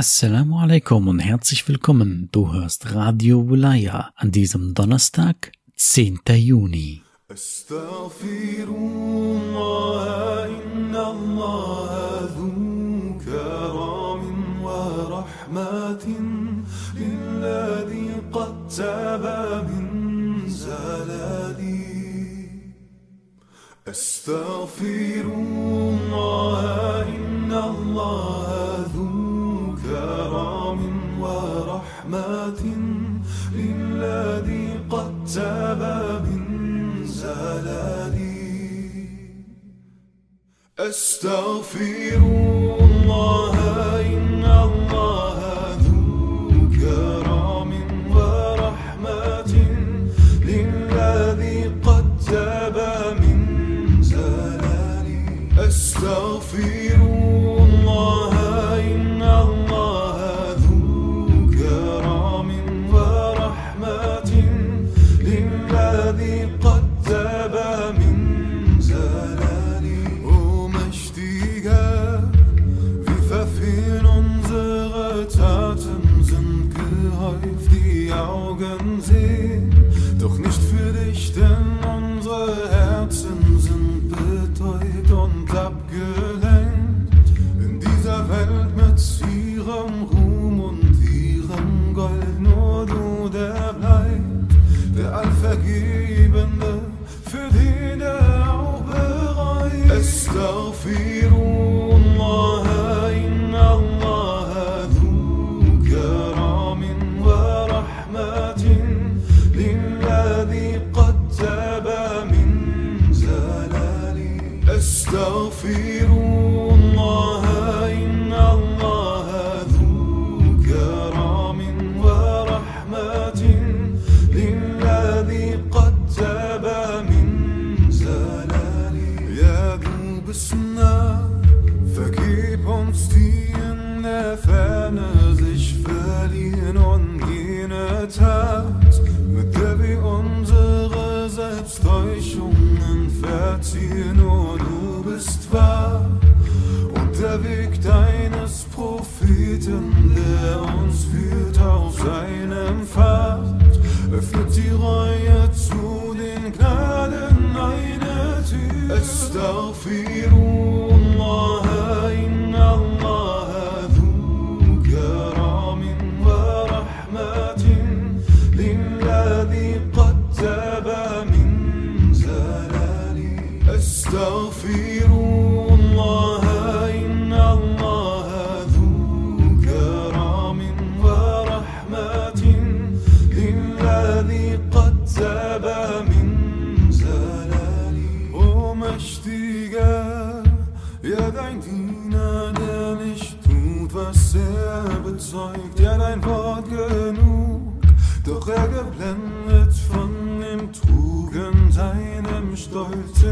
Assalamu alaikum und herzlich willkommen. Du hörst Radio Wulaya an diesem Donnerstag, 10. Juni. أستغفر الله إن الله رحمة للذي قد تاب من زلالي. أستغفر الله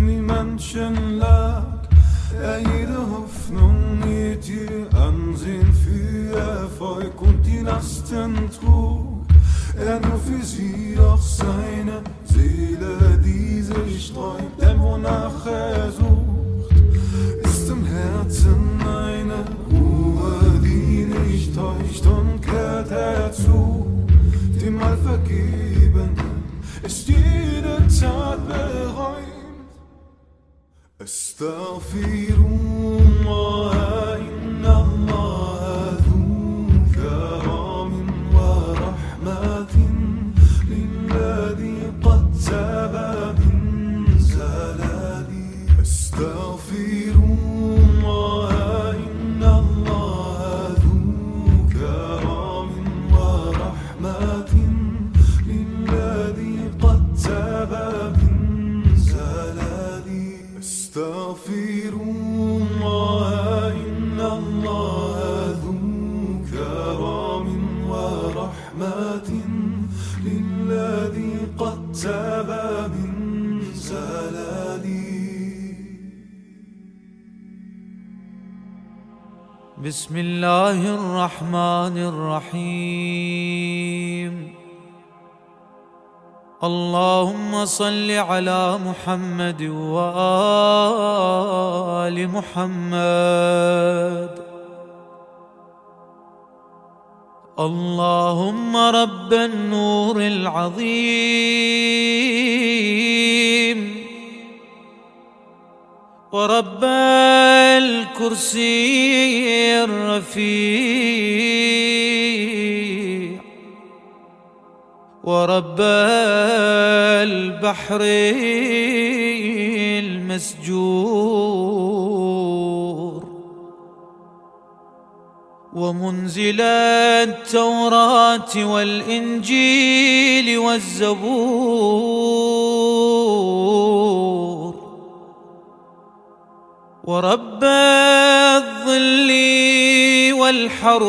die Menschen lag, er jede Hoffnung hielt ihr Ansehen für Erfolg und die Lasten trug. Er nur für sie, doch seine Seele, die sich träumt, denn wonach er sucht, ist im Herzen eine Ruhe, die nicht täuscht und kehrt herzu. Dem Allvergebenen ist jede Tat bereut. Estão vir. بسم الله الرحمن الرحيم. اللهم صل على محمد وآل محمد. اللهم رب النور العظيم. ورب الكرسي الرفيع ورب البحر المسجور ومنزل التوراة والإنجيل والزبور. ورب الظل والحرور.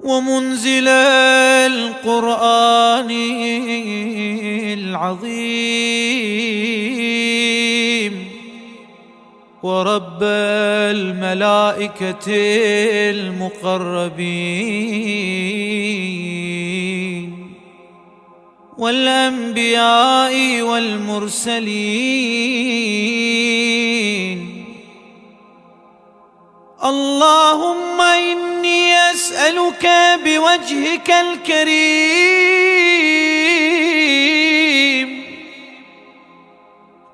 ومنزل القرآن العظيم. ورب الملائكة المقربين. والأنبياء والمرسلين. اللهم إني أسألك بوجهك الكريم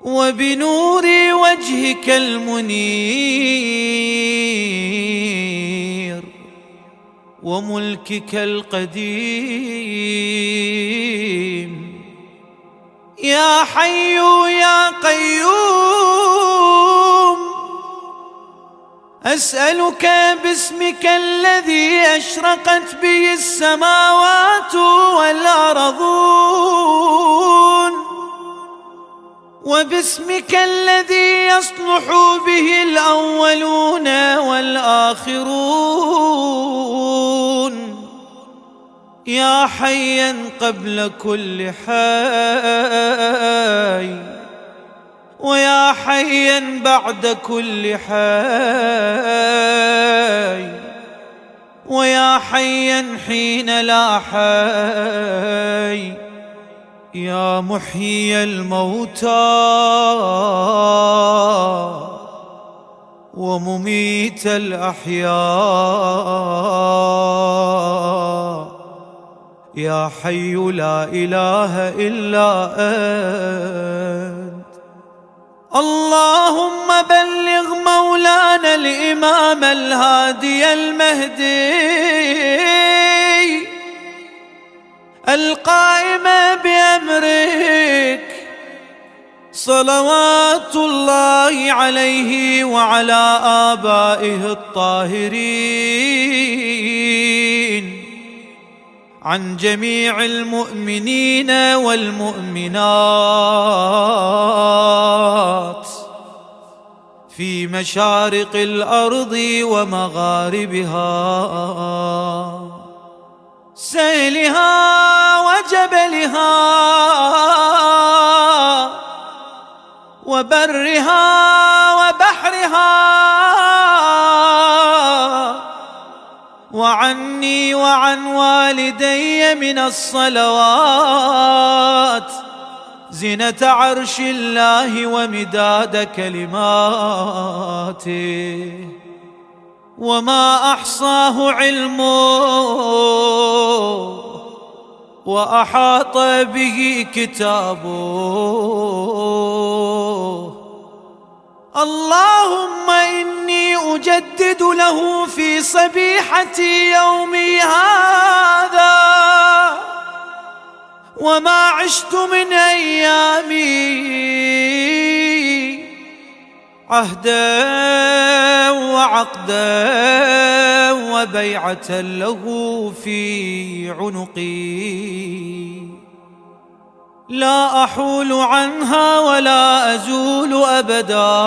وبنور وجهك المنير وملكك القديم يا حي يا قيوم. أسألك باسمك الذي أشرقت به السماوات والأرضون. وباسمك الذي يصلح به الأولون والآخرون. يا حيا قبل كل حي ويا حيا بعد كل حي ويا حيا حين لا حي. يا محيي الموتى ومميت الأحياء. يا حي لا إله إلا أنت. اللهم بلغ مولانا الإمام الهادي المهدي. القائم بأمرك. صلوات الله عليه وعلى آبائه الطاهرين. عن جميع المؤمنين والمؤمنات في مشارق الأرض ومغاربها. سيلها وجبلها وبرها وبحرها وعني وعن والدي من الصلوات. زنة عرش الله ومداد كلماته. وما أحصاه علمه وأحاط به كتابه. اللهم إني أجدد له في صبيحة يومي هذا وما عشت من أيامي عهدا وعقدا وبيعة له في عنقي. لا أحول عنها ولا أزول أبدا.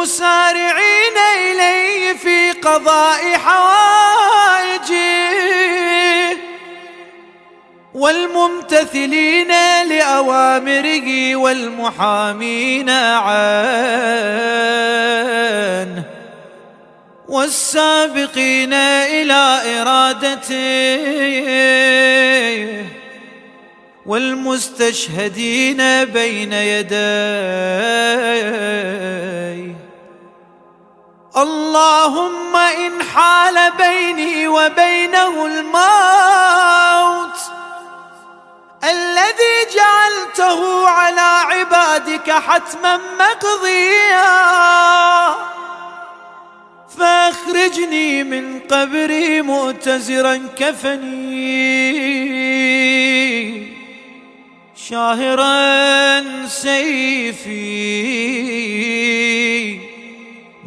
والمسارعين إليه في قضاء حوائجه. والممتثلين لأوامره والمحامين عنه والسابقين إلى إرادته. والمستشهدين بين يديه. اللهم إن حال بيني وبينه الموت الذي جعلته على عبادك حتما مقضيا فأخرجني من قبري مؤتزرا كفني شاهرا سيفي.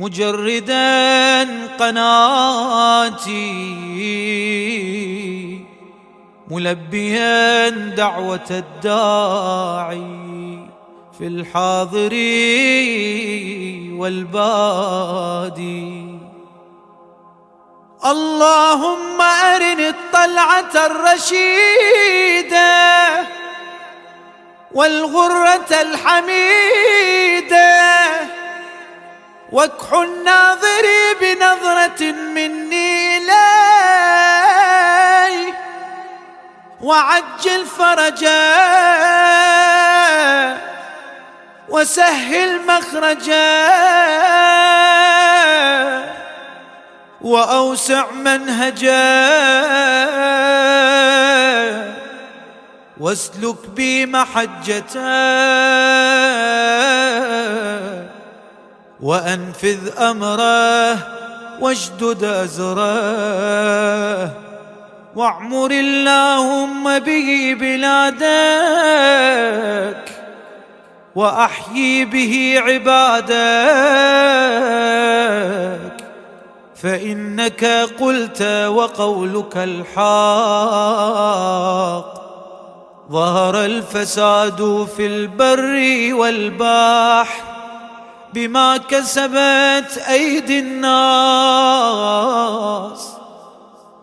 مجردا قناتي. ملبيا دعوة الداعي في الحاضر والبادي. اللهم أرني الطلعة الرشيدة والغرة الحميدة. واكح الناظر بنظرة مني إليه وعجل فرجا وسهل مخرجا وأوسع منهجا واسلك بي محجته وأنفذ أمره واشدد أزره واعمر اللهم به بلادك وأحيي به عبادك فإنك قلت وقولك الحق ظهر الفساد في البر والبحر بما كسبت أيدي الناس.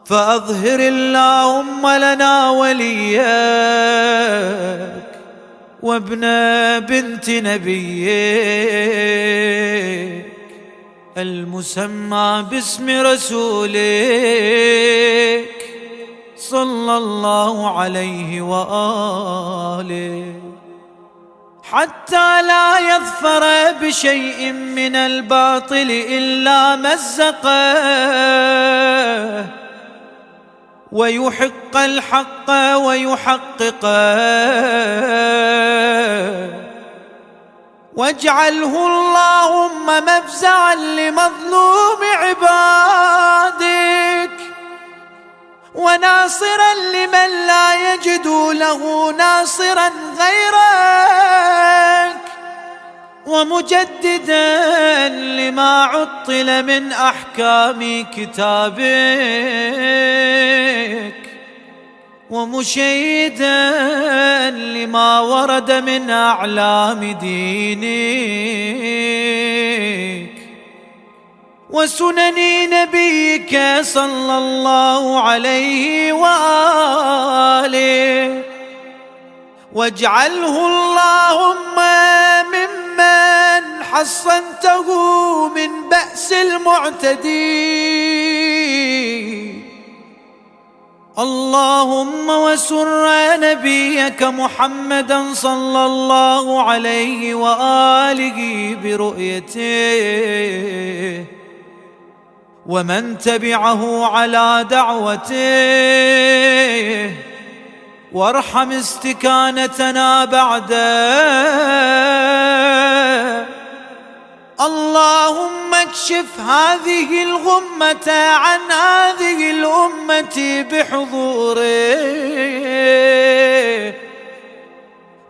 فأظهر اللهم لنا وليك وابن بنت نبيك المسمى باسم رسولك صلى الله عليه وآله. حتى لا يظفر بشيء من الباطل إلا مزقه. ويحق الحق ويحققه. واجعله اللهم مفزعا لمظلوم عبادك وناصرا لمن لا يجد له ناصرا غيرك. ومجددا لما عطل من أحكام كتابك. ومشيدا لما ورد من أعلام دينك. وسنن نبيك صلى الله عليه وآله. واجعله اللهم ممن حصنته من بأس المعتدين. اللهم وسر نبيك محمدا صلى الله عليه وآله برؤيته. ومن تبعه على دعوته وارحم استكانتنا بعده. اللهم اكشف هذه الغمة عن هذه الأمة بحضوره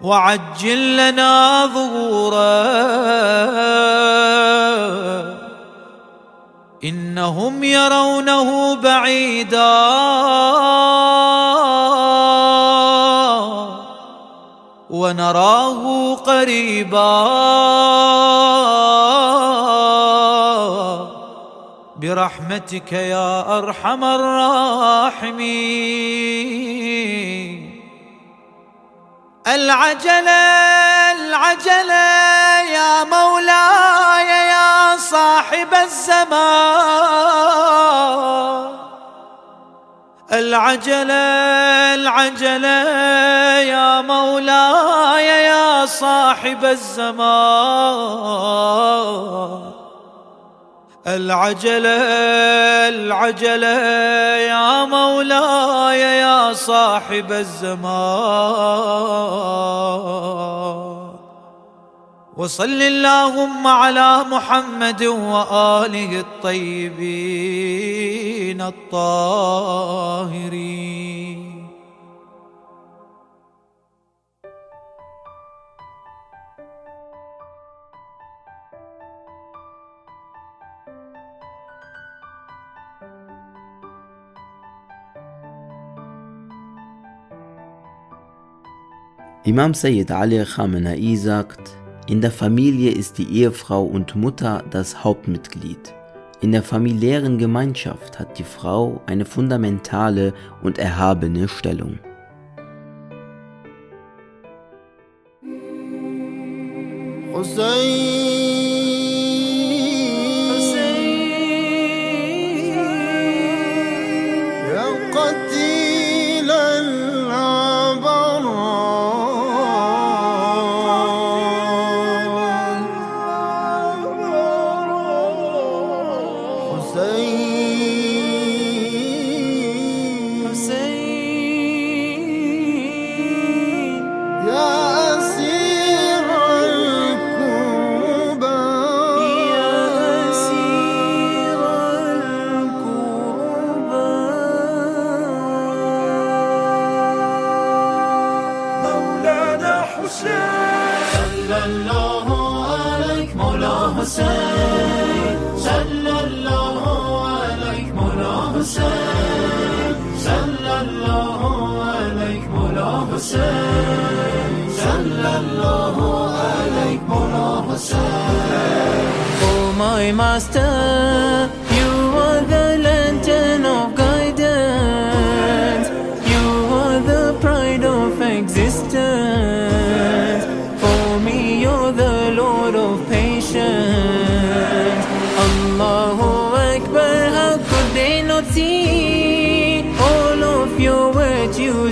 وعجل لنا ظهوره. إنهم يرونه بعيدا. ونراه قريبا. برحمتك يا أرحم الراحمين. العجله العجله يا صاحب صاحب الزمان. العجلة العجلة يا مولاي يا صاحب الزمان. العجلة العجلة يا مولاي يا صاحب الزمان. وصل اللهم على محمد وآله الطيبين الطاهرين. Imam Sayyid Ali Khamenei sagt, in der Familie ist die Ehefrau und Mutter das Hauptmitglied. In der familiären Gemeinschaft hat die Frau eine fundamentale und erhabene Stellung. الله عليك مولا حسين صلى الله عليك مولا حسين صلى الله عليك مولا حسين صلى الله عليك مولا حسين Oh my master,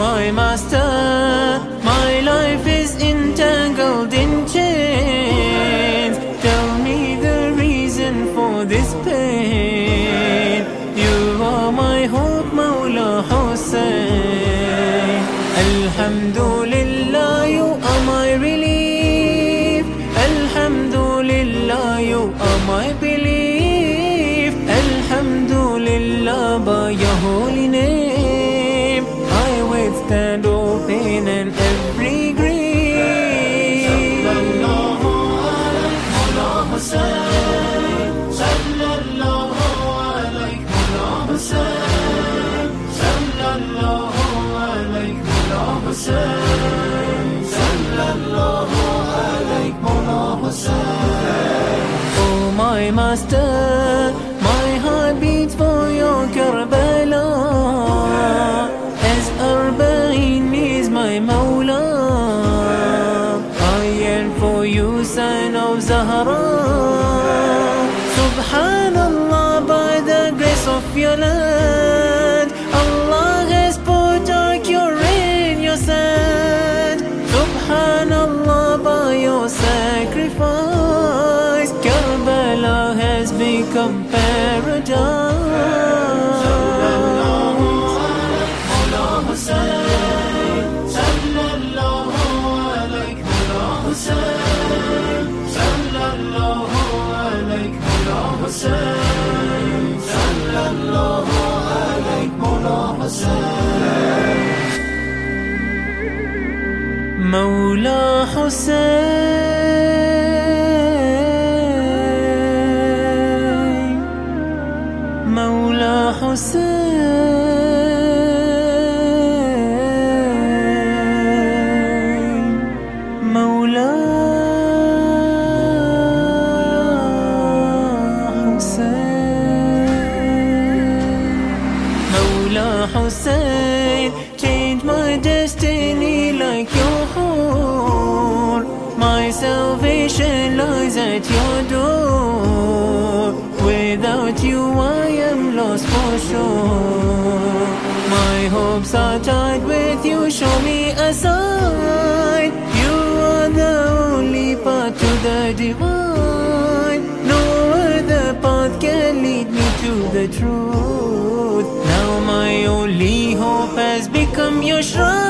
my master, my master, my heart beats for your Karbala As Arba'in is my Mawla I yearn for you son of Zahra حسين مولى حسين مولى حسين مولى حسين. Salvation lies at your door without you I am lost for sure. My hopes are tied with you. Show me a sign. You are the only path to the divine. No other path can lead me to the truth. Now my only hope has become your shrine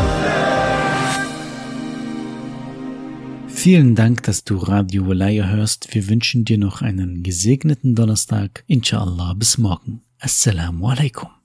Vielen Dank, dass du Radio Walaya hörst. Wir wünschen dir noch einen gesegneten Donnerstag. Inshallah, bis morgen. Assalamu alaikum.